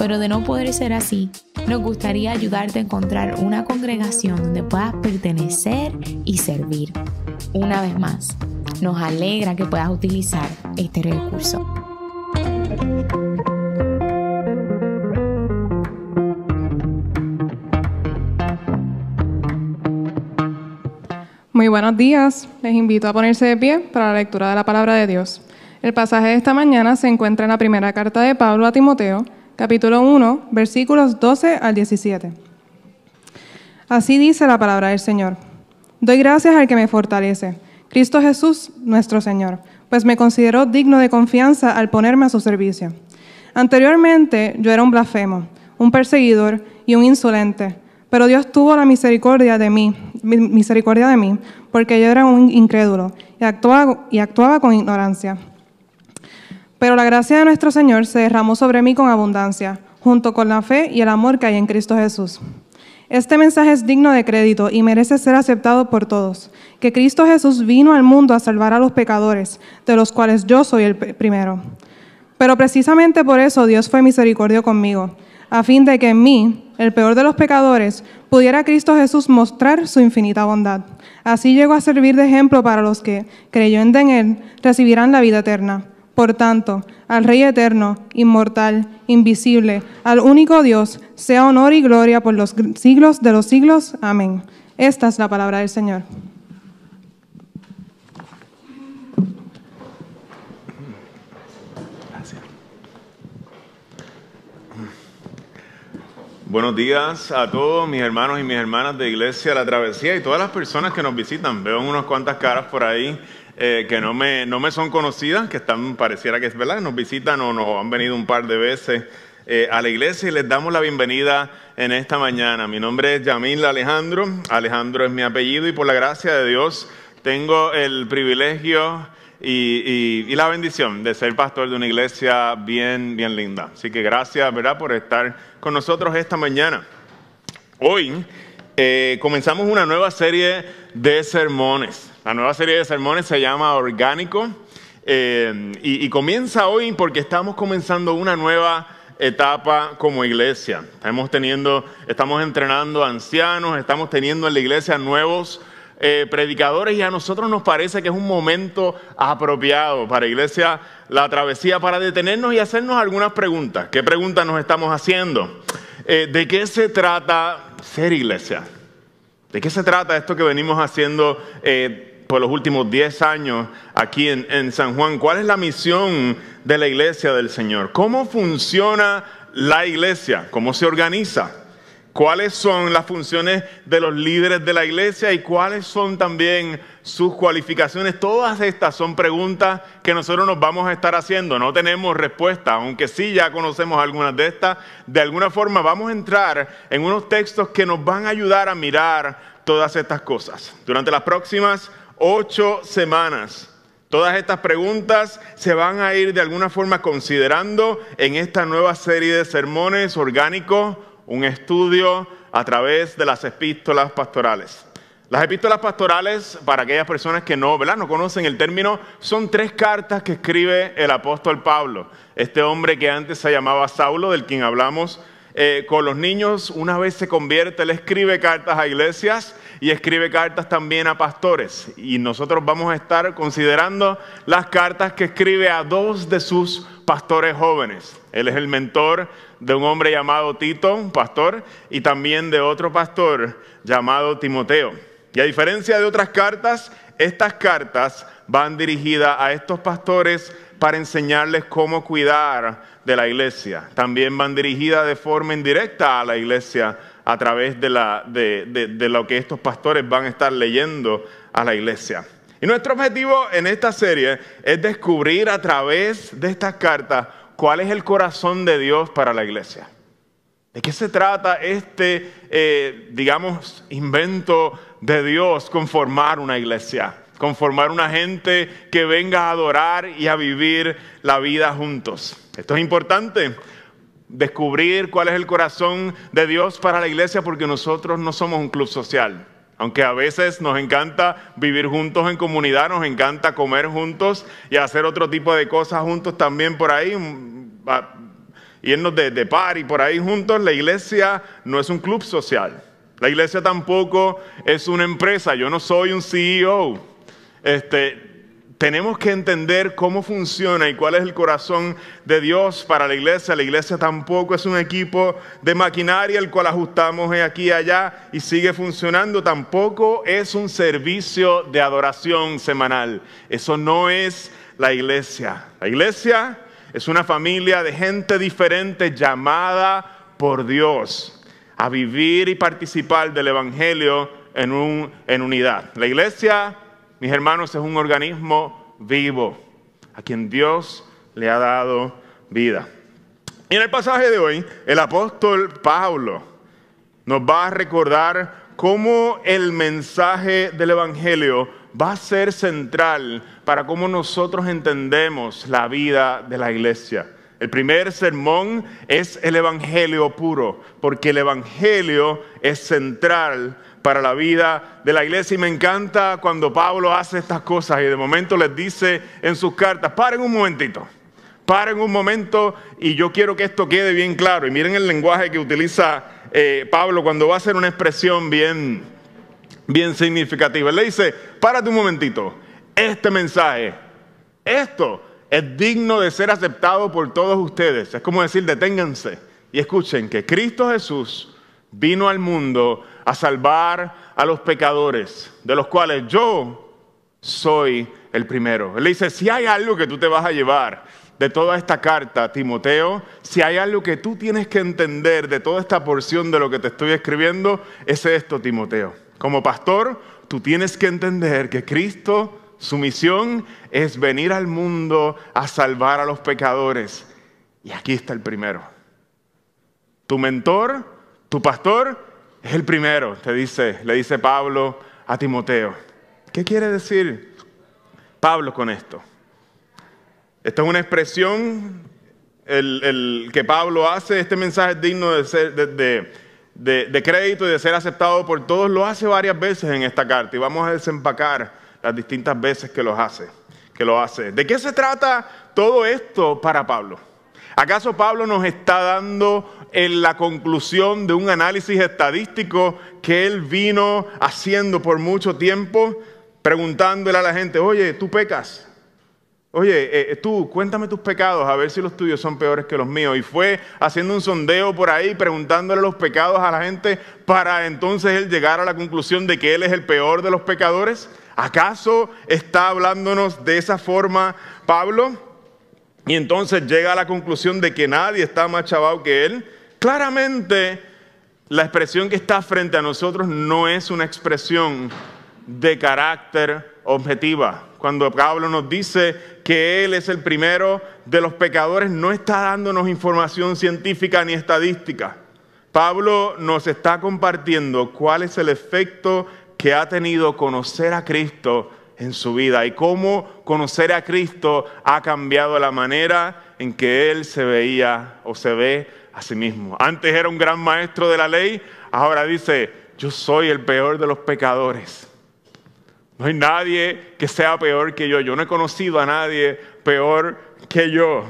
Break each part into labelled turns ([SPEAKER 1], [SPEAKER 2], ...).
[SPEAKER 1] pero de no poder ser así, nos gustaría ayudarte a encontrar una congregación donde puedas pertenecer y servir. Una vez más, nos alegra que puedas utilizar este recurso.
[SPEAKER 2] Muy buenos días. Les invito a ponerse de pie para la lectura de la palabra de Dios. El pasaje de esta mañana se encuentra en la primera carta de Pablo a Timoteo, capítulo 1, versículos 12 al 17. Así dice la palabra del Señor. Doy gracias al que me fortalece, Cristo Jesús nuestro Señor, pues me consideró digno de confianza al ponerme a su servicio. Anteriormente yo era un blasfemo, un perseguidor y un insolente pero Dios tuvo la misericordia de mí, misericordia de mí, porque yo era un incrédulo y actuaba, y actuaba con ignorancia. Pero la gracia de nuestro Señor se derramó sobre mí con abundancia, junto con la fe y el amor que hay en Cristo Jesús. Este mensaje es digno de crédito y merece ser aceptado por todos, que Cristo Jesús vino al mundo a salvar a los pecadores, de los cuales yo soy el primero. Pero precisamente por eso Dios fue misericordio conmigo a fin de que en mí, el peor de los pecadores, pudiera Cristo Jesús mostrar su infinita bondad. Así llegó a servir de ejemplo para los que, creyendo en Él, recibirán la vida eterna. Por tanto, al Rey eterno, inmortal, invisible, al único Dios, sea honor y gloria por los siglos de los siglos. Amén. Esta es la palabra del Señor.
[SPEAKER 3] Buenos días a todos mis hermanos y mis hermanas de Iglesia La Travesía y todas las personas que nos visitan. Veo unas cuantas caras por ahí eh, que no me, no me son conocidas, que están, pareciera que es verdad, nos visitan o nos han venido un par de veces eh, a la iglesia y les damos la bienvenida en esta mañana. Mi nombre es Yamil Alejandro, Alejandro es mi apellido y por la gracia de Dios tengo el privilegio y, la bendición de ser pastor de una iglesia bien, bien linda. Así que gracias, ¿verdad?, por estar con nosotros esta mañana. Hoy eh, comenzamos una nueva serie de sermones. La nueva serie de sermones se llama Orgánico eh, y, comienza hoy porque estamos comenzando una nueva etapa como iglesia. Estamos teniendo, estamos entrenando ancianos, estamos teniendo en la iglesia nuevos eh, predicadores y a nosotros nos parece que es un momento apropiado para Iglesia La Travesía para detenernos y hacernos algunas preguntas. ¿Qué preguntas nos estamos haciendo? Eh, ¿De qué se trata ser iglesia? ¿De qué se trata esto que venimos haciendo por los últimos 10 años aquí en, San Juan? ¿Cuál es la misión de la iglesia del Señor? ¿Cómo funciona la iglesia? ¿Cómo se organiza? cuáles son las funciones de los líderes de la iglesia y cuáles son también sus cualificaciones. Todas estas son preguntas que nosotros nos vamos a estar haciendo. No tenemos respuesta, aunque sí ya conocemos algunas de estas. De alguna forma vamos a entrar en unos textos que nos van a ayudar a mirar todas estas cosas. Durante las próximas ocho semanas. Todas estas preguntas se van a ir de alguna forma considerando en esta nueva serie de sermones orgánicos un estudio a través de las epístolas pastorales. Las epístolas pastorales, para aquellas personas que no, ¿verdad? no conocen el término, son tres cartas que escribe el apóstol Pablo, este hombre que antes se llamaba Saulo, del quien hablamos eh, con los niños, una vez se convierte, él escribe cartas a iglesias y escribe cartas también a pastores. Y nosotros vamos a estar considerando las cartas que escribe a dos de sus pastores jóvenes. Él es el mentor de un hombre llamado Tito, pastor, y también de otro pastor llamado Timoteo. Y a diferencia de otras cartas, estas cartas van dirigidas a estos pastores para enseñarles cómo cuidar de la iglesia. También van dirigidas de forma indirecta a la iglesia a través de, lo que estos pastores van a estar leyendo a la iglesia. Y nuestro objetivo en esta serie es descubrir a través de estas cartas cuál es el corazón de Dios para la iglesia. ¿De qué se trata este, eh, digamos, invento de Dios conformar una iglesia? Conformar una gente que venga a adorar y a vivir la vida juntos. Esto es importante, descubrir cuál es el corazón de Dios para la iglesia porque nosotros no somos un club social. Aunque a veces nos encanta vivir juntos en comunidad, nos encanta comer juntos y hacer otro tipo de cosas juntos también por ahí, irnos de, de y por ahí juntos, la iglesia no es un club social. La iglesia tampoco es una empresa. Yo no soy un CEO. Este, tenemos que entender cómo funciona y cuál es el corazón de Dios para la iglesia. La iglesia tampoco es un equipo de maquinaria el cual ajustamos aquí y allá y sigue funcionando. Tampoco es un servicio de adoración semanal. Eso no es la iglesia. La iglesia es una familia de gente diferente llamada por Dios a vivir y participar del Evangelio en, en unidad. La iglesia, mis hermanos, es un organismo vivo a quien Dios le ha dado vida. Y en el pasaje de hoy, el apóstol Pablo nos va a recordar cómo el mensaje del Evangelio va a ser central para cómo nosotros entendemos la vida de la iglesia. El primer sermón es el Evangelio puro, porque el Evangelio es central para la vida de la iglesia. Y me encanta cuando Pablo hace estas cosas y de momento les dice en sus cartas, paren un momentito, paren un momento y yo quiero que esto quede bien claro. Y miren el lenguaje que utiliza eh, Pablo cuando va a hacer una expresión bien, bien significativa. Él le dice, párate un momentito, este mensaje, esto es digno de ser aceptado por todos ustedes. Es como decir, deténganse y escuchen que Cristo Jesús vino al mundo a salvar a los pecadores, de los cuales yo soy el primero. Él dice, si hay algo que tú te vas a llevar de toda esta carta, Timoteo, si hay algo que tú tienes que entender de toda esta porción de lo que te estoy escribiendo, es esto, Timoteo. Como pastor, tú tienes que entender que Cristo su misión es venir al mundo a salvar a los pecadores. Y aquí está el primero. Tu mentor, tu pastor, es el primero, te dice, le dice Pablo a Timoteo. ¿Qué quiere decir Pablo con esto? Esta es una expresión que Pablo hace, este mensaje es digno de, ser, de crédito y de ser aceptado por todos, lo hace varias veces en esta carta y vamos a desempacar las distintas veces que lo hace, que lo hace. ¿De qué se trata todo esto para Pablo? ¿Acaso Pablo nos está dando en la conclusión de un análisis estadístico que él vino haciendo por mucho tiempo, preguntándole a la gente, oye, tú pecas, Oye, eh, eh, tú, cuéntame tus pecados, a ver si los tuyos son peores que los míos. Y fue haciendo un sondeo por ahí, preguntándole los pecados a la gente para entonces él llegar a la conclusión de que él es el peor de los pecadores. ¿Acaso está hablándonos de esa forma Pablo? Y entonces llega a la conclusión de que nadie está más chaval que él. Claramente, la expresión que está frente a nosotros no es una expresión de carácter objetiva. Cuando Pablo nos dice que Él es el primero de los pecadores, no está dándonos información científica ni estadística. Pablo nos está compartiendo cuál es el efecto que ha tenido conocer a Cristo en su vida y cómo conocer a Cristo ha cambiado la manera en que Él se veía o se ve a sí mismo. Antes era un gran maestro de la ley, ahora dice, yo soy el peor de los pecadores. No hay nadie que sea peor que yo. Yo no he conocido a nadie peor que yo.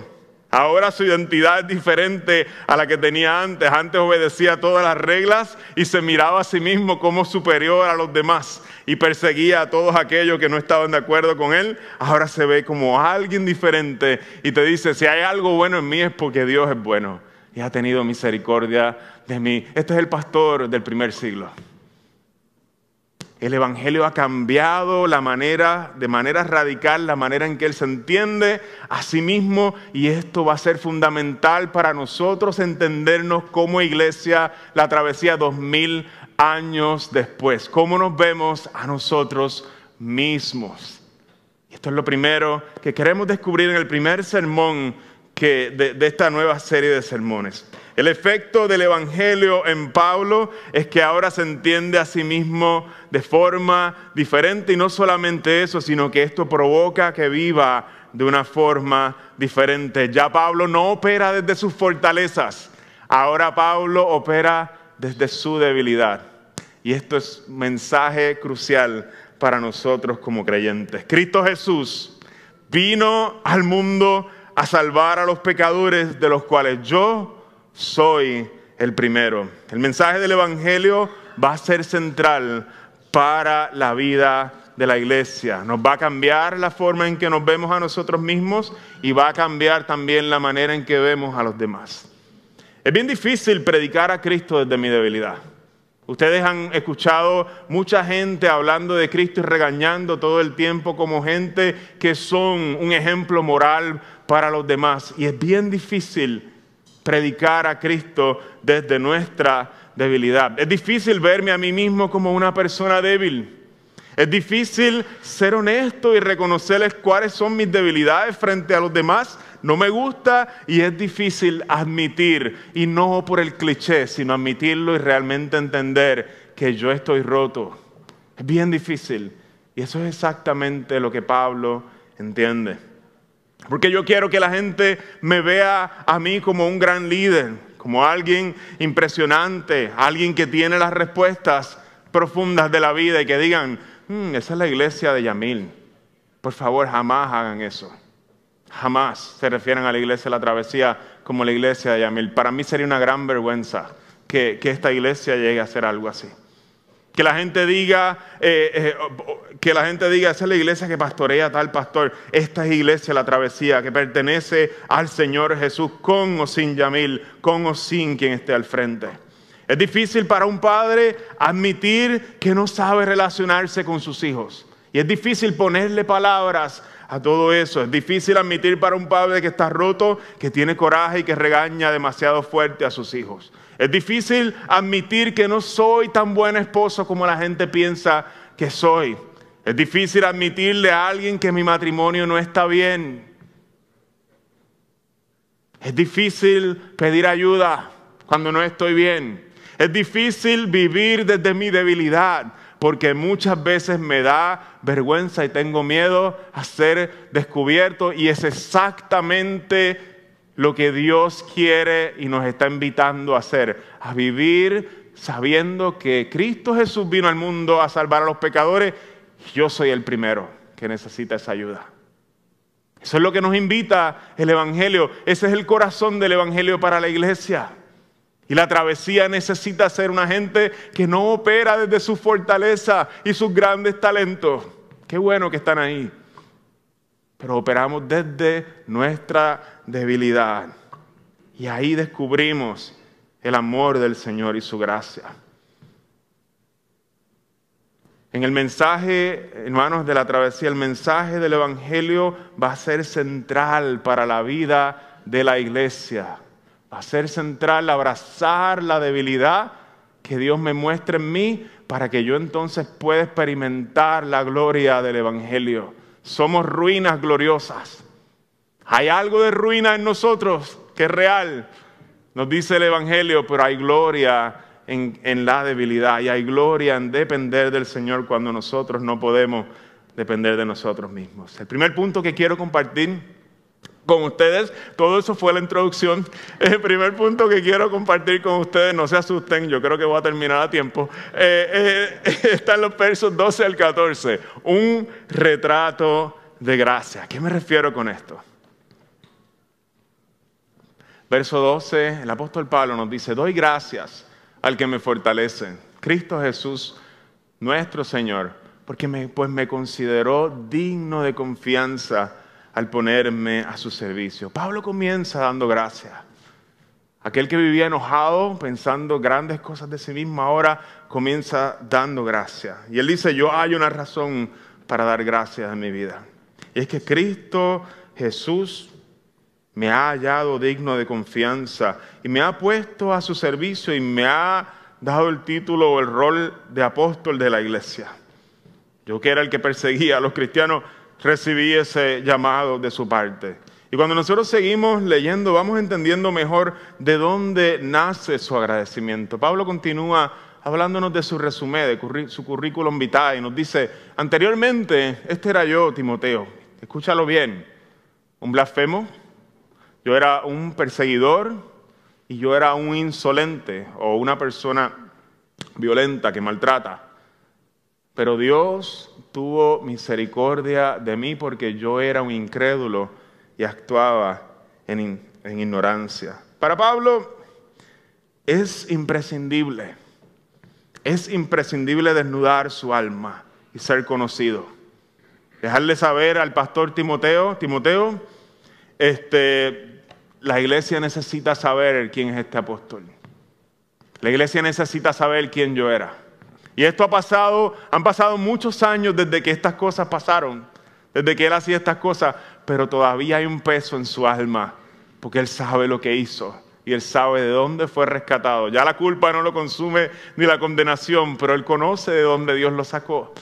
[SPEAKER 3] Ahora su identidad es diferente a la que tenía antes. Antes obedecía todas las reglas y se miraba a sí mismo como superior a los demás y perseguía a todos aquellos que no estaban de acuerdo con él. Ahora se ve como alguien diferente y te dice, si hay algo bueno en mí es porque Dios es bueno y ha tenido misericordia de mí. Este es el pastor del primer siglo. El Evangelio ha cambiado la manera, de manera radical, la manera en que Él se entiende a sí mismo y esto va a ser fundamental para nosotros entendernos como iglesia la travesía dos mil años después. ¿Cómo nos vemos a nosotros mismos? Esto es lo primero que queremos descubrir en el primer sermón de esta nueva serie de sermones. El efecto del Evangelio en Pablo es que ahora se entiende a sí mismo de forma diferente y no solamente eso, sino que esto provoca que viva de una forma diferente. Ya Pablo no opera desde sus fortalezas, ahora Pablo opera desde su debilidad. Y esto es mensaje crucial para nosotros como creyentes. Cristo Jesús vino al mundo a salvar a los pecadores de los cuales yo soy el primero. El mensaje del Evangelio va a ser central para la vida de la iglesia. Nos va a cambiar la forma en que nos vemos a nosotros mismos y va a cambiar también la manera en que vemos a los demás. Es bien difícil predicar a Cristo desde mi debilidad. Ustedes han escuchado mucha gente hablando de Cristo y regañando todo el tiempo como gente que son un ejemplo moral para los demás. Y es bien difícil predicar a Cristo desde nuestra debilidad. Es difícil verme a mí mismo como una persona débil. Es difícil ser honesto y reconocerles cuáles son mis debilidades frente a los demás. No me gusta y es difícil admitir, y no por el cliché, sino admitirlo y realmente entender que yo estoy roto. Es bien difícil. Y eso es exactamente lo que Pablo entiende. Porque yo quiero que la gente me vea a mí como un gran líder, como alguien impresionante, alguien que tiene las respuestas profundas de la vida y que digan, hmm, esa es la iglesia de Yamil. Por favor, jamás hagan eso. Jamás se refieren a la iglesia de la travesía como la iglesia de Yamil. Para mí sería una gran vergüenza que, que esta iglesia llegue a hacer algo así. Que la gente diga, eh, eh, que la gente diga, esa es la iglesia que pastorea tal pastor. Esta es iglesia, la travesía, que pertenece al Señor Jesús, con o sin Yamil, con o sin quien esté al frente. Es difícil para un padre admitir que no sabe relacionarse con sus hijos. Y es difícil ponerle palabras a todo eso. Es difícil admitir para un padre que está roto, que tiene coraje y que regaña demasiado fuerte a sus hijos. Es difícil admitir que no soy tan buen esposo como la gente piensa que soy. Es difícil admitirle a alguien que mi matrimonio no está bien. Es difícil pedir ayuda cuando no estoy bien. Es difícil vivir desde mi debilidad porque muchas veces me da vergüenza y tengo miedo a ser descubierto y es exactamente lo que Dios quiere y nos está invitando a hacer, a vivir sabiendo que Cristo Jesús vino al mundo a salvar a los pecadores yo soy el primero que necesita esa ayuda. Eso es lo que nos invita el Evangelio. Ese es el corazón del Evangelio para la iglesia. Y la travesía necesita ser una gente que no opera desde su fortaleza y sus grandes talentos. Qué bueno que están ahí pero operamos desde nuestra debilidad. Y ahí descubrimos el amor del Señor y su gracia. En el mensaje, hermanos, de la travesía, el mensaje del Evangelio va a ser central para la vida de la iglesia. Va a ser central abrazar la debilidad que Dios me muestre en mí para que yo entonces pueda experimentar la gloria del Evangelio somos ruinas gloriosas. Hay algo de ruina en nosotros que es real, nos dice el Evangelio, pero hay gloria en, en, la debilidad y hay gloria en depender del Señor cuando nosotros no podemos depender de nosotros mismos. El primer punto que quiero compartir con ustedes. Todo eso fue la introducción. El primer punto que quiero compartir con ustedes, no se asusten, yo creo que voy a terminar a tiempo, eh, eh, está en los versos 12 al 14. Un retrato de gracia. ¿A qué me refiero con esto? Verso 12, el apóstol Pablo nos dice, doy gracias al que me fortalece, Cristo Jesús, nuestro Señor, porque pues me consideró digno de confianza al ponerme a su servicio. Pablo comienza dando gracias. Aquel que vivía enojado, pensando grandes cosas de sí mismo, ahora comienza dando gracias. Y él dice, yo hay una razón para dar gracias en mi vida. Y es que Cristo Jesús me ha hallado digno de confianza y me ha puesto a su servicio y me ha dado el título o el rol de apóstol de la iglesia. Yo que era el que perseguía a los cristianos, recibí ese llamado de su parte. Y cuando nosotros seguimos leyendo, vamos entendiendo mejor de dónde nace su agradecimiento. Pablo continúa hablándonos de su resumen, de su currículum vitae, y nos dice, anteriormente, este era yo, Timoteo, escúchalo bien, un blasfemo, yo era un perseguidor y yo era un insolente o una persona violenta que maltrata. Pero Dios tuvo misericordia de mí porque yo era un incrédulo y actuaba en, ignorancia. Para Pablo es imprescindible es imprescindible desnudar su alma y ser conocido. Dejarle saber al pastor Timoteo, Timoteo, este, la iglesia necesita saber quién es este apóstol. La iglesia necesita saber quién yo era. Y esto ha pasado, han pasado muchos años desde que estas cosas pasaron, desde que él hacía estas cosas, pero todavía hay un peso en su alma, porque él sabe lo que hizo y él sabe de dónde fue rescatado. Ya la culpa no lo consume ni la condenación, pero él conoce de dónde Dios lo sacó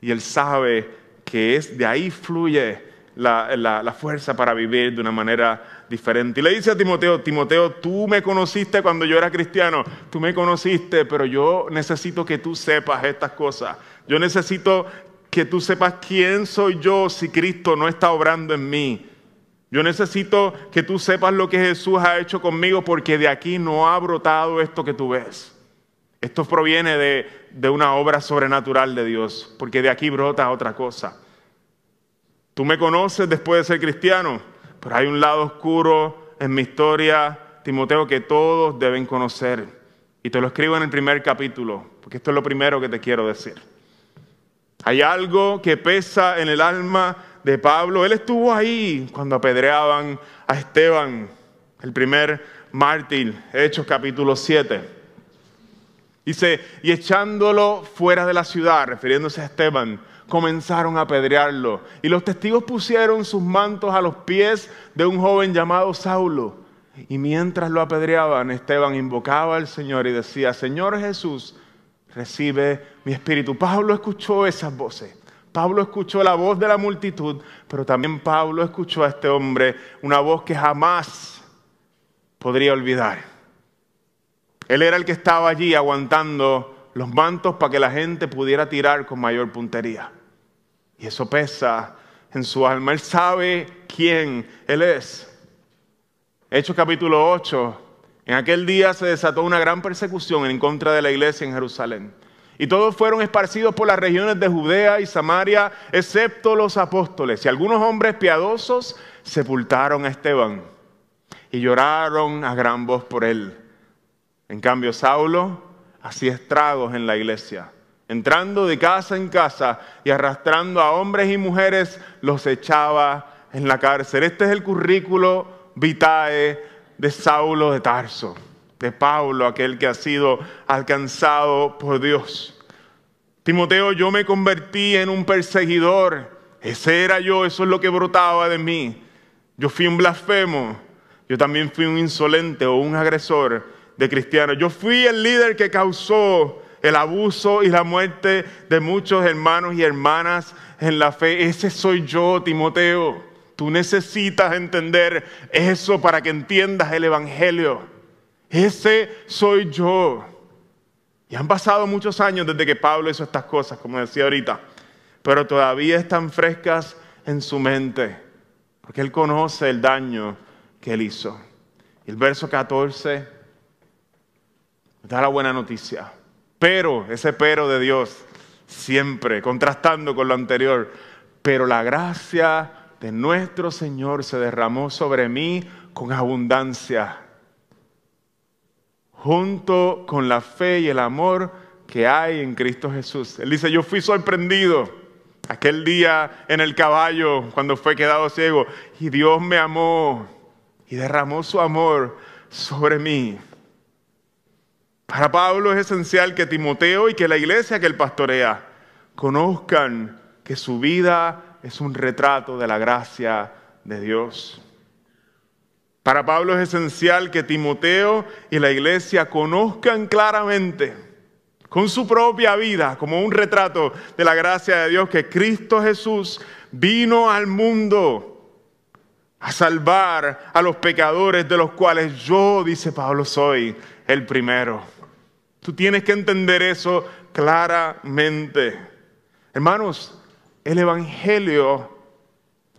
[SPEAKER 3] y él sabe que es de ahí fluye la, la, fuerza para vivir de una manera diferente. Y le dice a Timoteo, Timoteo, tú me conociste cuando yo era cristiano, tú me conociste, pero yo necesito que tú sepas estas cosas. Yo necesito que tú sepas quién soy yo si Cristo no está obrando en mí. Yo necesito que tú sepas lo que Jesús ha hecho conmigo porque de aquí no ha brotado esto que tú ves. Esto proviene de, de una obra sobrenatural de Dios, porque de aquí brota otra cosa. Tú me conoces después de ser cristiano, pero hay un lado oscuro en mi historia, Timoteo, que todos deben conocer. Y te lo escribo en el primer capítulo, porque esto es lo primero que te quiero decir. Hay algo que pesa en el alma de Pablo. Él estuvo ahí cuando apedreaban a Esteban, el primer mártir, Hechos capítulo 7. Dice, y echándolo fuera de la ciudad, refiriéndose a Esteban, comenzaron a apedrearlo. Y los testigos pusieron sus mantos a los pies de un joven llamado Saulo. Y mientras lo apedreaban, Esteban invocaba al Señor y decía, Señor Jesús, recibe mi espíritu. Pablo escuchó esas voces. Pablo escuchó la voz de la multitud, pero también Pablo escuchó a este hombre una voz que jamás podría olvidar. Él era el que estaba allí aguantando los mantos para que la gente pudiera tirar con mayor puntería. Y eso pesa en su alma. Él sabe quién Él es. Hechos capítulo 8. En aquel día se desató una gran persecución en contra de la iglesia en Jerusalén. Y todos fueron esparcidos por las regiones de Judea y Samaria, excepto los apóstoles. Y algunos hombres piadosos sepultaron a Esteban y lloraron a gran voz por él. En cambio, Saulo hacía estragos en la iglesia, entrando de casa en casa y arrastrando a hombres y mujeres, los echaba en la cárcel. Este es el currículo vitae de Saulo de Tarso de Pablo, aquel que ha sido alcanzado por Dios. Timoteo, yo me convertí en un perseguidor. Ese era yo, eso es lo que brotaba de mí. Yo fui un blasfemo. Yo también fui un insolente o un agresor de cristianos. Yo fui el líder que causó el abuso y la muerte de muchos hermanos y hermanas en la fe. Ese soy yo, Timoteo. Tú necesitas entender eso para que entiendas el Evangelio. Ese soy yo. Y han pasado muchos años desde que Pablo hizo estas cosas, como decía ahorita, pero todavía están frescas en su mente, porque él conoce el daño que él hizo. Y el verso 14 da la buena noticia. Pero, ese pero de Dios, siempre contrastando con lo anterior, pero la gracia de nuestro Señor se derramó sobre mí con abundancia junto con la fe y el amor que hay en Cristo Jesús. Él dice, yo fui sorprendido aquel día en el caballo cuando fue quedado ciego y Dios me amó y derramó su amor sobre mí. Para Pablo es esencial que Timoteo y que la iglesia que él pastorea conozcan que su vida es un retrato de la gracia de Dios. Para Pablo es esencial que Timoteo y la iglesia conozcan claramente, con su propia vida, como un retrato de la gracia de Dios, que Cristo Jesús vino al mundo a salvar a los pecadores de los cuales yo, dice Pablo, soy el primero. Tú tienes que entender eso claramente. Hermanos, el Evangelio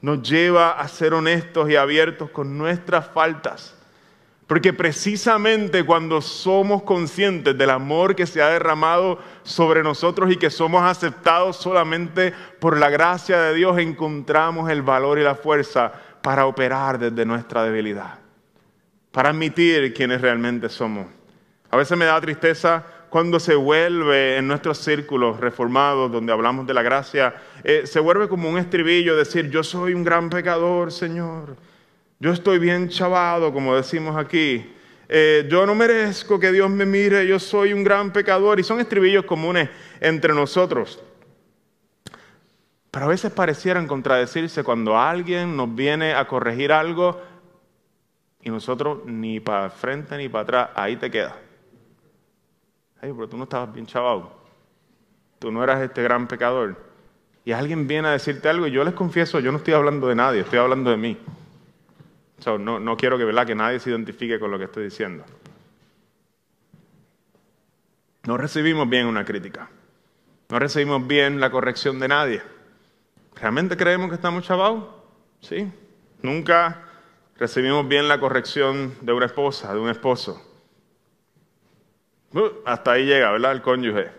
[SPEAKER 3] nos lleva a ser honestos y abiertos con nuestras faltas. Porque precisamente cuando somos conscientes del amor que se ha derramado sobre nosotros y que somos aceptados solamente por la gracia de Dios, encontramos el valor y la fuerza para operar desde nuestra debilidad, para admitir quiénes realmente somos. A veces me da tristeza cuando se vuelve en nuestros círculos reformados, donde hablamos de la gracia, eh, se vuelve como un estribillo decir, yo soy un gran pecador, Señor. Yo estoy bien chavado, como decimos aquí. Eh, yo no merezco que Dios me mire, yo soy un gran pecador. Y son estribillos comunes entre nosotros. Pero a veces parecieran contradecirse cuando alguien nos viene a corregir algo y nosotros ni para frente ni para atrás, ahí te queda. Ay, pero tú no estabas bien chavado. Tú no eras este gran pecador. Y alguien viene a decirte algo y yo les confieso, yo no estoy hablando de nadie, estoy hablando de mí. no, no, quiero que, ¿verdad? que nadie se identifique con lo que estoy diciendo. No recibimos bien una crítica. No recibimos bien la corrección de nadie. ¿Realmente creemos que estamos chavados? Sí. Nunca recibimos bien la corrección de una esposa, de un esposo. Uh, hasta ahí llega, ¿verdad? El cónyuge.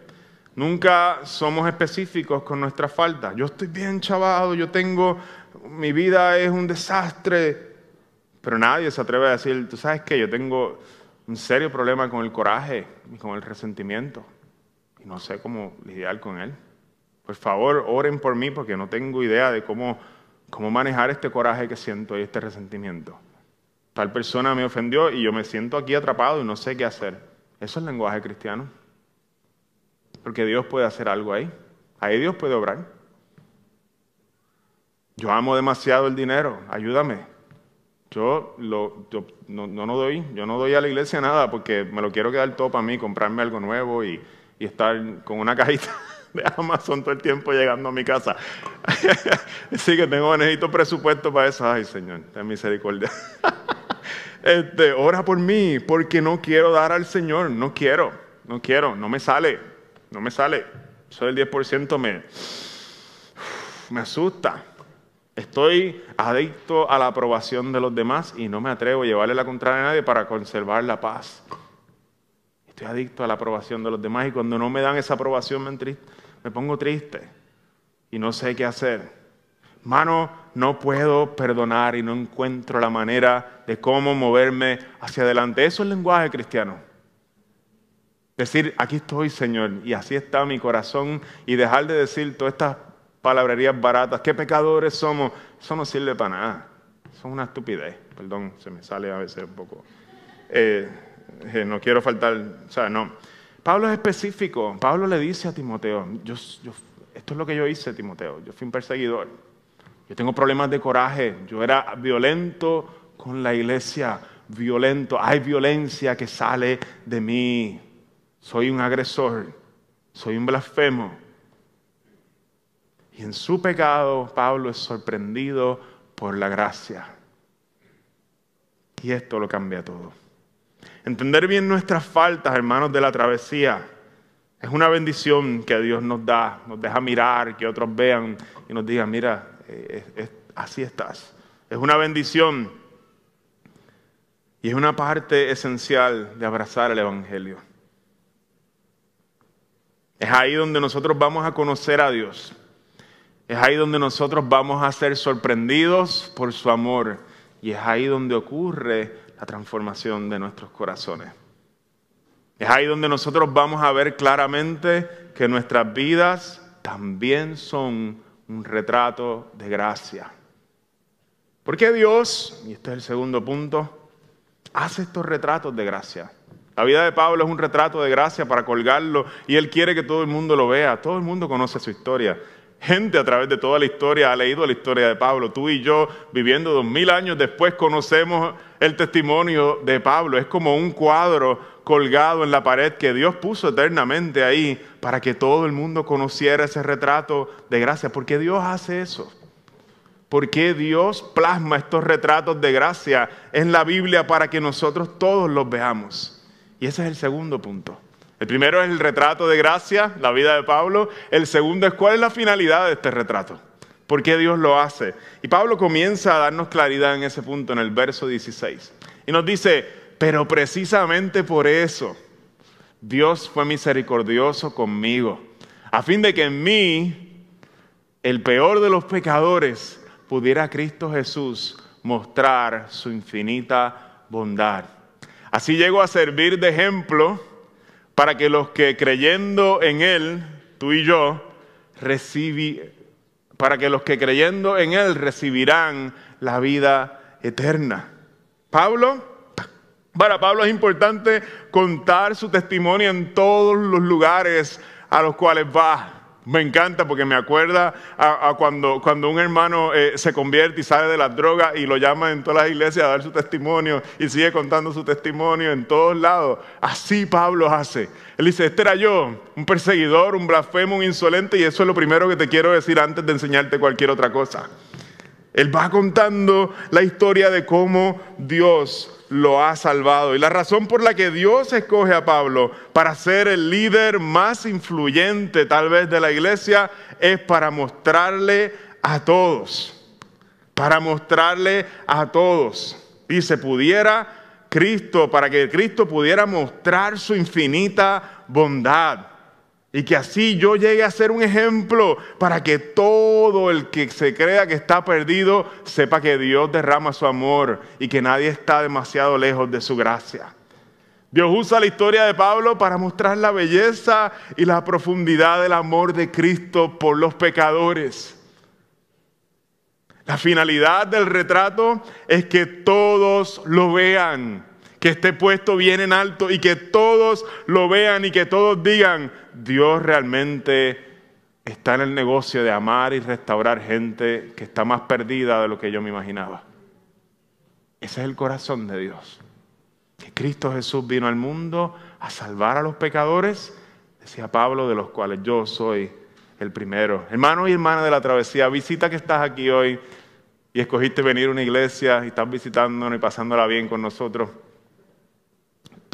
[SPEAKER 3] Nunca somos específicos con nuestras faltas. Yo estoy bien chavado, yo tengo, mi vida es un desastre. Pero nadie se atreve a decir, tú sabes que yo tengo un serio problema con el coraje y con el resentimiento. Y no sé cómo lidiar con él. Por favor, oren por mí porque no tengo idea de cómo, cómo manejar este coraje que siento y este resentimiento. Tal persona me ofendió y yo me siento aquí atrapado y no sé qué hacer. Eso es lenguaje cristiano. Porque Dios puede hacer algo ahí. Ahí Dios puede obrar. Yo amo demasiado el dinero, ayúdame. Yo, no, no, doy, yo no doy a la iglesia nada porque me lo quiero quedar todo para mí, comprarme algo nuevo y, y estar con una cajita de Amazon todo el tiempo llegando a mi casa. sí que tengo, necesito presupuesto para eso. Ay, Señor, ten misericordia. este, ora por mí, porque no quiero dar al Señor. No quiero, no quiero, no me sale, no me sale. Soy el 10% me, me asusta. Estoy adicto a la aprobación de los demás y no me atrevo a llevarle la contraria a nadie para conservar la paz. Estoy adicto a la aprobación de los demás y cuando no me dan esa aprobación me me pongo triste y no sé qué hacer. Mano, no puedo perdonar y no encuentro la manera de cómo moverme hacia adelante. Eso es lenguaje cristiano. Decir, aquí estoy, Señor, y así está mi corazón, y dejar de decir todas estas palabrerías baratas, qué pecadores somos, eso no sirve para nada. Son una estupidez. Perdón, se me sale a veces un poco. Eh, eh, no quiero faltar, o sea, no. Pablo es específico. Pablo le dice a Timoteo, esto es lo que yo hice, Timoteo. Yo fui un perseguidor. Yo tengo problemas de coraje. Yo era violento con la iglesia. Violento. Hay violencia que sale de mí. Soy un agresor. Soy un blasfemo. Y en su pecado, Pablo es sorprendido por la gracia. Y esto lo cambia todo. Entender bien nuestras faltas, hermanos, de la travesía, es una bendición que Dios nos da, nos deja mirar, que otros vean y nos digan, mira, eh, así estás. Es una bendición y es una parte esencial de abrazar el Evangelio. Es ahí donde nosotros vamos a conocer a Dios. Es ahí donde nosotros vamos a ser sorprendidos por su amor. Y es ahí donde ocurre la transformación de nuestros corazones. Es ahí donde nosotros vamos a ver claramente que nuestras vidas también son un retrato de gracia. Porque Dios, y este es el segundo punto, hace estos retratos de gracia. La vida de Pablo es un retrato de gracia para colgarlo y él quiere que todo el mundo lo vea. Todo el mundo conoce su historia. Gente a través de toda la historia ha leído la historia de Pablo. Tú y yo, viviendo dos mil años después, conocemos el testimonio de Pablo. Es como un cuadro colgado en la pared que Dios puso eternamente ahí para que todo el mundo conociera ese retrato de gracia. Porque Dios hace eso. ¿Por qué Dios plasma estos retratos de gracia en la Biblia para que nosotros todos los veamos? Y ese es el segundo punto. El primero es el retrato de gracia, la vida de Pablo. El segundo es cuál es la finalidad de este retrato. ¿Por qué Dios lo hace? Y Pablo comienza a darnos claridad en ese punto en el verso 16. Y nos dice, pero precisamente por eso Dios fue misericordioso conmigo, a fin de que en mí, el peor de los pecadores, pudiera Cristo Jesús mostrar su infinita bondad. Así llego a servir de ejemplo para que los que creyendo en Él, tú y yo, recibi, para que los que creyendo en Él recibirán la vida eterna. Pablo, para Pablo es importante contar su testimonio en todos los lugares a los cuales va. Me encanta porque me acuerda a, cuando, cuando un hermano eh, se convierte y sale de las drogas y lo llama en todas las iglesias a dar su testimonio y sigue contando su testimonio en todos lados. Así Pablo hace. Él dice, este era yo, un perseguidor, un blasfemo, un insolente y eso es lo primero que te quiero decir antes de enseñarte cualquier otra cosa. Él va contando la historia de cómo Dios lo ha salvado. Y la razón por la que Dios escoge a Pablo para ser el líder más influyente tal vez de la iglesia es para mostrarle a todos, para mostrarle a todos. Y se pudiera Cristo, para que Cristo pudiera mostrar su infinita bondad. Y que así yo llegue a ser un ejemplo para que todo el que se crea que está perdido sepa que Dios derrama su amor y que nadie está demasiado lejos de su gracia. Dios usa la historia de Pablo para mostrar la belleza y la profundidad del amor de Cristo por los pecadores. La finalidad del retrato es que todos lo vean que esté puesto bien en alto y que todos lo vean y que todos digan, Dios realmente está en el negocio de amar y restaurar gente que está más perdida de lo que yo me imaginaba. Ese es el corazón de Dios. Que Cristo Jesús vino al mundo a salvar a los pecadores, decía Pablo, de los cuales yo soy el primero. Hermano y hermana de la travesía, visita que estás aquí hoy y escogiste venir a una iglesia y estás visitándonos y pasándola bien con nosotros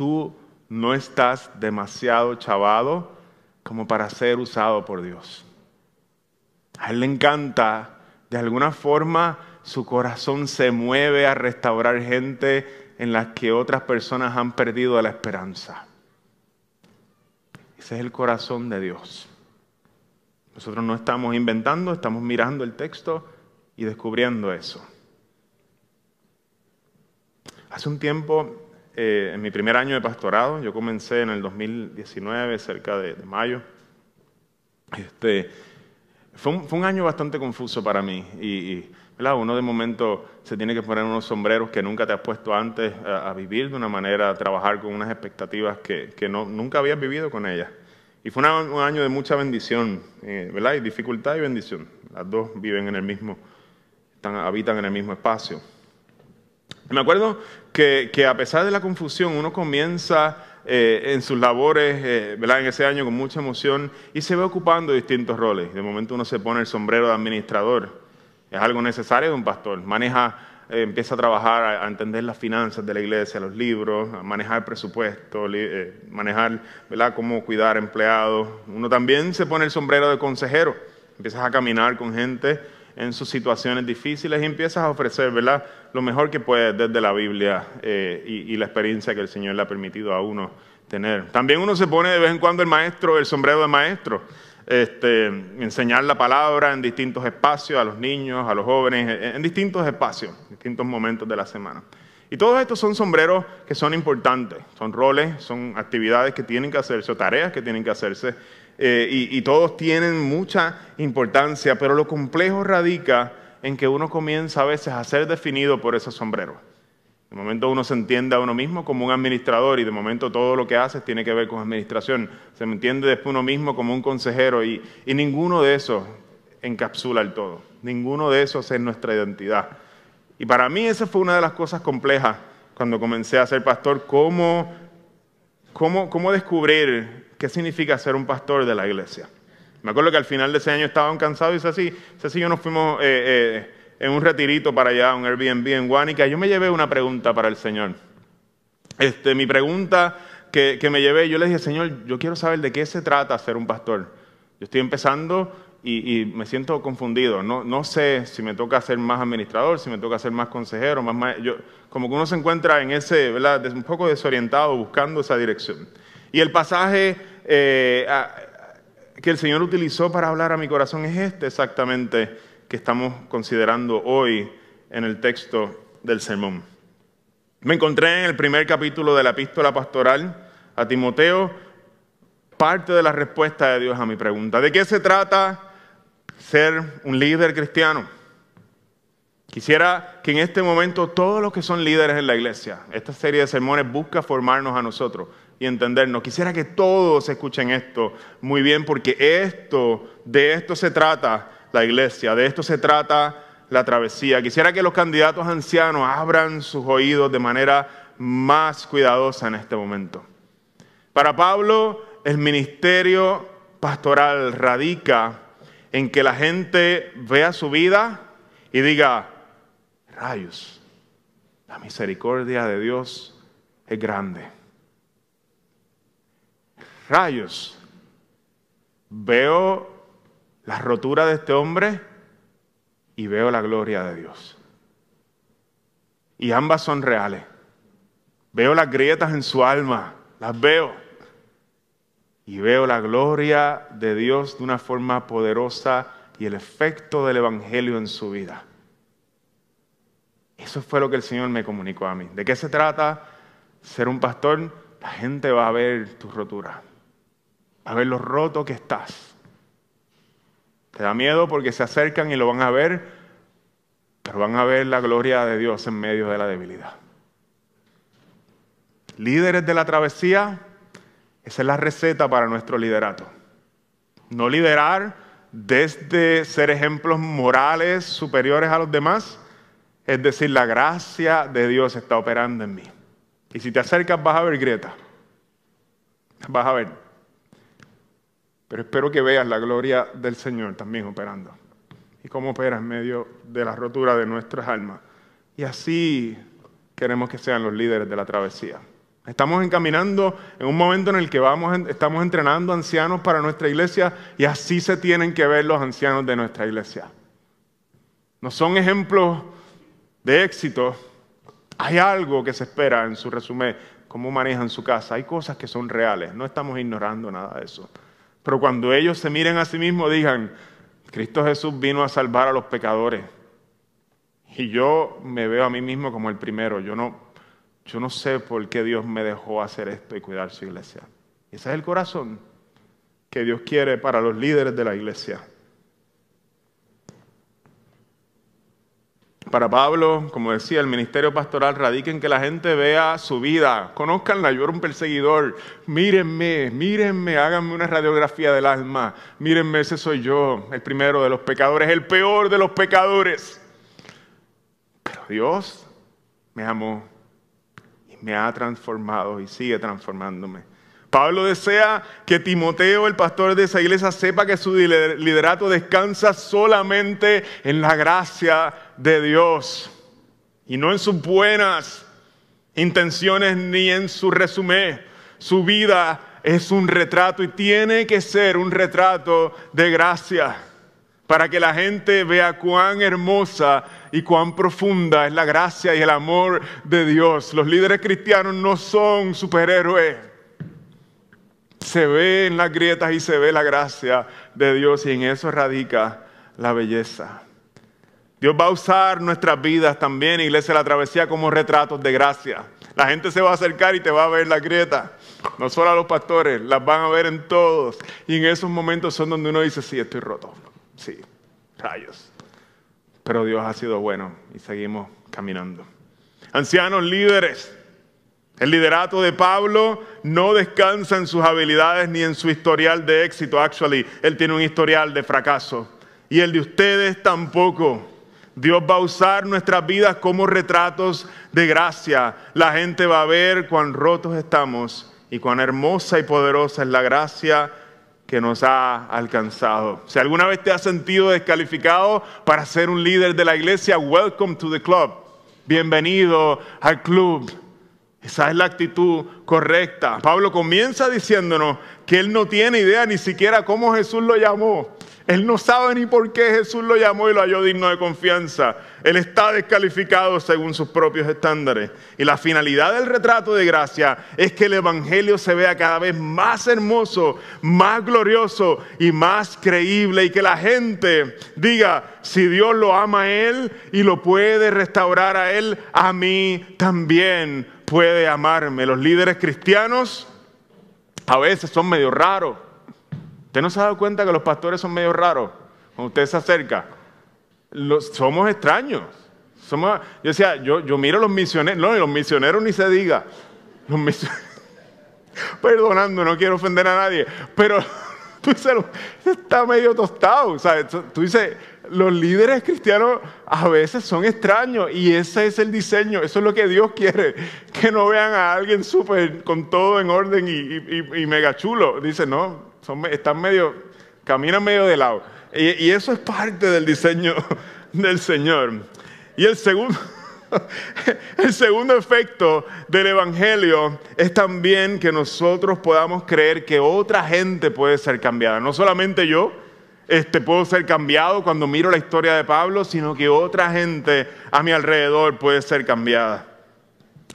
[SPEAKER 3] tú no estás demasiado chavado como para ser usado por Dios. A Él le encanta, de alguna forma, su corazón se mueve a restaurar gente en las que otras personas han perdido la esperanza. Ese es el corazón de Dios. Nosotros no estamos inventando, estamos mirando el texto y descubriendo eso. Hace un tiempo eh, en mi primer año de pastorado, yo comencé en el 2019, cerca de, mayo. Este, fue, un, año bastante confuso para mí y, uno de momento se tiene que poner unos sombreros que nunca te has puesto antes a, vivir de una manera, a trabajar con unas expectativas que, no, nunca habías vivido con ellas. Y fue un año de mucha bendición, eh, ¿verdad? Y dificultad y bendición. Las dos viven en el mismo, están, habitan en el mismo espacio. Me acuerdo que, a pesar de la confusión, uno comienza eh, en sus labores, eh. En ese año con mucha emoción y se ve ocupando distintos roles. De momento uno se pone el sombrero de administrador. Es algo necesario de un pastor. Maneja, eh, empieza a trabajar, a, entender las finanzas de la iglesia, los libros, a manejar el presupuesto, manejar, ¿verdad? Cómo cuidar empleados. Uno también se pone el sombrero de consejero. Empiezas a caminar con gente en sus situaciones difíciles y empiezas a ofrecer, ¿verdad? Lo mejor que puedes desde la Biblia eh, y, la experiencia que el Señor le ha permitido a uno tener. También uno se pone de vez en cuando el maestro, el sombrero de maestro, este, enseñar la palabra en distintos espacios a los niños, a los jóvenes, en distintos espacios, distintos momentos de la semana. Y todos estos son sombreros que son importantes, son roles, son actividades que tienen que hacerse, o tareas que tienen que hacerse eh, y, todos tienen mucha importancia, pero lo complejo radica en que uno comienza a veces a ser definido por esos sombreros. De momento uno se entiende a uno mismo como un administrador y de momento todo lo que hace tiene que ver con administración. Se me entiende después uno mismo como un consejero y, y ninguno de esos encapsula el todo. Ninguno de esos es nuestra identidad. Y para mí esa fue una de las cosas complejas cuando comencé a ser pastor, cómo, cómo, cómo descubrir qué significa ser un pastor de la iglesia. Me acuerdo que al final de ese año estaban cansados y Ceci, Ceci yo nos fuimos eh, eh, en un retirito para allá, un Airbnb en Guanica, yo me llevé una pregunta para el Señor. Este, mi pregunta que, me llevé, yo le dije, Señor, yo quiero saber de qué se trata ser un pastor. Yo estoy empezando y, me siento confundido. No, no, sé si me toca ser más administrador, si me toca ser más consejero, más, yo, como que uno se encuentra en ese, ¿verdad? Un poco desorientado buscando esa dirección. Y el pasaje eh, que el Señor utilizó para hablar a mi corazón es este exactamente que estamos considerando hoy en el texto del sermón. Me encontré en el primer capítulo de la epístola pastoral a Timoteo parte de la respuesta de Dios a mi pregunta. ¿De qué se trata ser un líder cristiano? Quisiera que en este momento todos los que son líderes en la iglesia, esta serie de sermones busca formarnos a nosotros y entendernos. Quisiera que todos escuchen esto muy bien porque esto, de esto se trata la iglesia, de esto se trata la travesía. Quisiera que los candidatos ancianos abran sus oídos de manera más cuidadosa en este momento. Para Pablo, el ministerio pastoral radica en que la gente vea su vida y diga, rayos, la misericordia de Dios es grande rayos, veo la rotura de este hombre y veo la gloria de Dios. Y ambas son reales. Veo las grietas en su alma, las veo. Y veo la gloria de Dios de una forma poderosa y el efecto del Evangelio en su vida. Eso fue lo que el Señor me comunicó a mí. ¿De qué se trata ser un pastor? La gente va a ver tu rotura a ver lo roto que estás. Te da miedo porque se acercan y lo van a ver, pero van a ver la gloria de Dios en medio de la debilidad. Líderes de la travesía, esa es la receta para nuestro liderato. No liderar desde ser ejemplos morales superiores a los demás, es decir, la gracia de Dios está operando en mí. Y si te acercas vas a ver grieta. Vas a ver. Pero espero que veas la gloria del Señor también operando. Y cómo opera en medio de la rotura de nuestras almas. Y así queremos que sean los líderes de la travesía. Estamos encaminando en un momento en el que vamos, estamos entrenando ancianos para nuestra iglesia y así se tienen que ver los ancianos de nuestra iglesia. No son ejemplos de éxito. Hay algo que se espera en su resumen, cómo manejan su casa. Hay cosas que son reales. No estamos ignorando nada de eso. Pero cuando ellos se miren a sí mismos, digan, Cristo Jesús vino a salvar a los pecadores. Y yo me veo a mí mismo como el primero. Yo no, yo no sé por qué Dios me dejó hacer esto y cuidar su iglesia. Ese es el corazón que Dios quiere para los líderes de la iglesia. Para Pablo, como decía, el ministerio pastoral radica en que la gente vea su vida, conozcanla, yo era un perseguidor, mírenme, mírenme, háganme una radiografía del alma, mírenme, ese soy yo, el primero de los pecadores, el peor de los pecadores. Pero Dios me amó y me ha transformado y sigue transformándome. Pablo desea que Timoteo, el pastor de esa iglesia, sepa que su liderato descansa solamente en la gracia de Dios y no en sus buenas intenciones ni en su resumen. Su vida es un retrato y tiene que ser un retrato de gracia para que la gente vea cuán hermosa y cuán profunda es la gracia y el amor de Dios. Los líderes cristianos no son superhéroes se ve en las grietas y se ve la gracia de Dios y en eso radica la belleza. Dios va a usar nuestras vidas también, Iglesia de la Travesía, como retratos de gracia. La gente se va a acercar y te va a ver la grieta. No solo a los pastores, las van a ver en todos. Y en esos momentos son donde uno dice, sí, estoy roto. Sí, rayos. Pero Dios ha sido bueno y seguimos caminando. Ancianos líderes, el liderato de Pablo no descansa en sus habilidades ni en su historial de éxito. Actually, él tiene un historial de fracaso. Y el de ustedes tampoco. Dios va a usar nuestras vidas como retratos de gracia. La gente va a ver cuán rotos estamos y cuán hermosa y poderosa es la gracia que nos ha alcanzado. Si alguna vez te has sentido descalificado para ser un líder de la iglesia, welcome to the club. Bienvenido al club. Esa es la actitud correcta. Pablo comienza diciéndonos que él no tiene idea ni siquiera cómo Jesús lo llamó. Él no sabe ni por qué Jesús lo llamó y lo halló digno de confianza. Él está descalificado según sus propios estándares. Y la finalidad del retrato de gracia es que el Evangelio se vea cada vez más hermoso, más glorioso y más creíble. Y que la gente diga, si Dios lo ama a Él y lo puede restaurar a Él, a mí también puede amarme. Los líderes cristianos a veces son medio raros. ¿Usted no se ha dado cuenta que los pastores son medio raros? Cuando usted se acerca. somos extraños. Somos, yo decía, yo, yo miro a los misioneros, no, los misioneros ni se diga. Los perdonando, no quiero ofender a nadie, pero tú dices, está medio tostado. ¿sabes? Tú dices, los líderes cristianos a veces son extraños y ese es el diseño, eso es lo que Dios quiere, que no vean a alguien súper con todo en orden y, mega chulo. Dice, no, están medio, caminan medio de lado. Y, eso es parte del diseño del Señor. Y el segundo, el segundo efecto del Evangelio es también que nosotros podamos creer que otra gente puede ser cambiada. No solamente yo, este, puedo ser cambiado cuando miro la historia de Pablo, sino que otra gente a mi alrededor puede ser cambiada.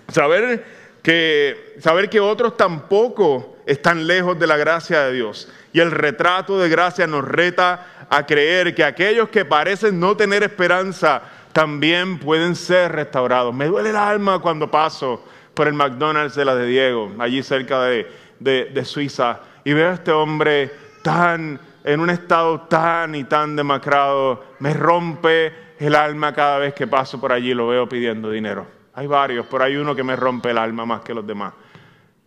[SPEAKER 3] Saber que, saber que otros tampoco están lejos de la gracia de Dios. Y el retrato de gracia nos reta a creer que aquellos que parecen no tener esperanza también pueden ser restaurados. Me duele el alma cuando paso por el McDonald's de la de Diego, allí cerca de, de Suiza, y veo a este hombre tan en un estado tan y tan demacrado. Me rompe el alma cada vez que paso por allí y lo veo pidiendo dinero. Hay varios, pero hay uno que me rompe el alma más que los demás.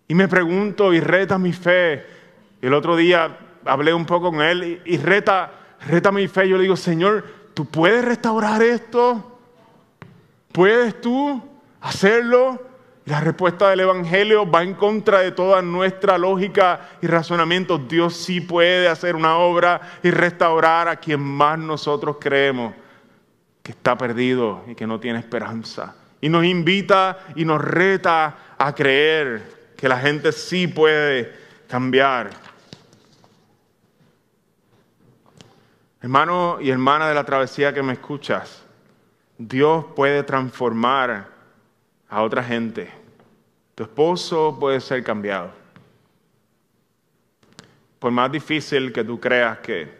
[SPEAKER 3] Y me pregunto y reta mi fe. El otro día hablé un poco con él y, reta, reta mi fe. Yo le digo, Señor, ¿tú puedes restaurar esto? ¿Puedes tú hacerlo? la respuesta del Evangelio va en contra de toda nuestra lógica y razonamiento. Dios sí puede hacer una obra y restaurar a quien más nosotros creemos que está perdido y que no tiene esperanza. Y nos invita y nos reta a creer que la gente sí puede cambiar. Hermano y hermana de la travesía que me escuchas, Dios puede transformar a otra gente. Tu esposo puede ser cambiado. Por más difícil que tú creas que,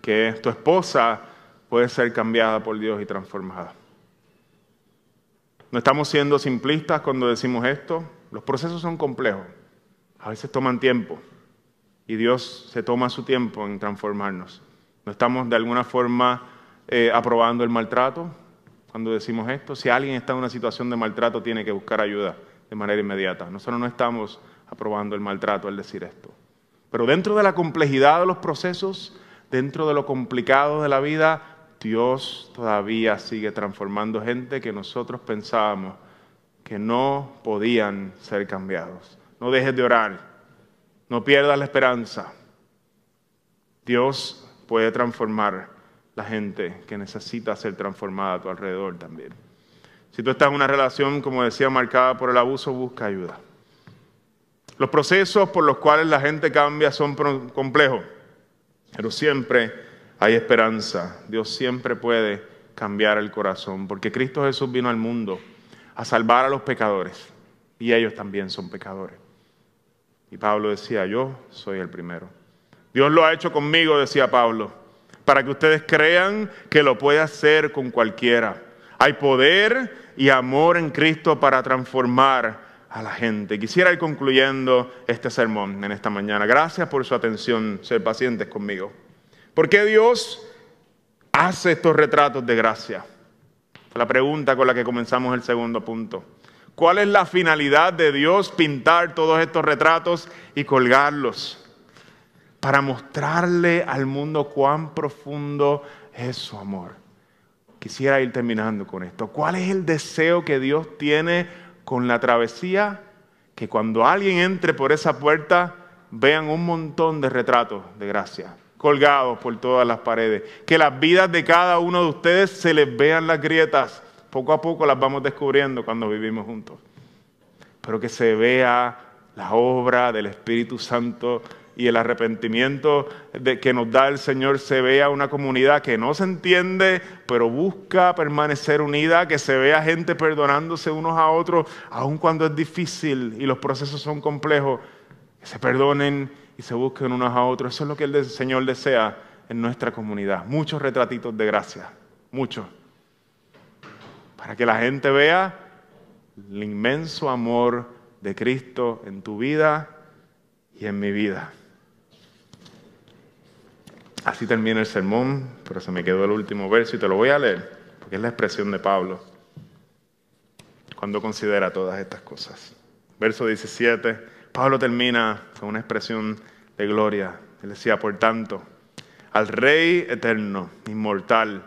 [SPEAKER 3] que tu esposa puede ser cambiada por Dios y transformada. No estamos siendo simplistas cuando decimos esto. Los procesos son complejos, a veces toman tiempo y Dios se toma su tiempo en transformarnos. No estamos de alguna forma eh, aprobando el maltrato cuando decimos esto. Si alguien está en una situación de maltrato, tiene que buscar ayuda de manera inmediata. Nosotros no estamos aprobando el maltrato al decir esto. Pero dentro de la complejidad de los procesos, dentro de lo complicado de la vida, Dios todavía sigue transformando gente que nosotros pensábamos que no podían ser cambiados. No dejes de orar, no pierdas la esperanza. Dios puede transformar la gente que necesita ser transformada a tu alrededor también. Si tú estás en una relación, como decía, marcada por el abuso, busca ayuda. Los procesos por los cuales la gente cambia son complejos, pero siempre hay esperanza. Dios siempre puede cambiar el corazón, porque Cristo Jesús vino al mundo a salvar a los pecadores y ellos también son pecadores. Y Pablo decía, yo soy el primero. Dios lo ha hecho conmigo, decía Pablo, para que ustedes crean que lo puede hacer con cualquiera. Hay poder y amor en Cristo para transformar a la gente. Quisiera ir concluyendo este sermón en esta mañana. Gracias por su atención, ser pacientes conmigo. ¿Por qué Dios hace estos retratos de gracia? La pregunta con la que comenzamos el segundo punto. ¿Cuál es la finalidad de Dios pintar todos estos retratos y colgarlos? Para mostrarle al mundo cuán profundo es su amor. Quisiera ir terminando con esto. ¿Cuál es el deseo que Dios tiene con la travesía? Que cuando alguien entre por esa puerta vean un montón de retratos de gracia colgados por todas las paredes. Que las vidas de cada uno de ustedes se les vean las grietas. Poco a poco las vamos descubriendo cuando vivimos juntos. Pero que se vea la obra del Espíritu Santo y el arrepentimiento de, que nos da el Señor se vea una comunidad que no se entiende, pero busca permanecer unida, que se vea gente perdonándose unos a otros, aun cuando es difícil y los procesos son complejos, que se perdonen y se busquen unos a otros. Eso es lo que el Señor desea en nuestra comunidad. Muchos retratitos de gracia, muchos. Para que la gente vea el inmenso amor de Cristo en tu vida y en mi vida. Así termina el sermón, pero se me quedó el último verso y te lo voy a leer, porque es la expresión de Pablo cuando considera todas estas cosas. Verso 17, Pablo termina con una expresión de gloria. Él decía, por tanto, al Rey eterno, inmortal,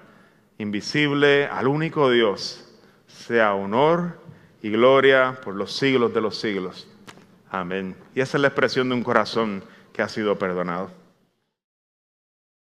[SPEAKER 3] invisible, al único Dios, sea honor y gloria por los siglos de los siglos. Amén. Y esa es la expresión de un corazón que ha sido perdonado.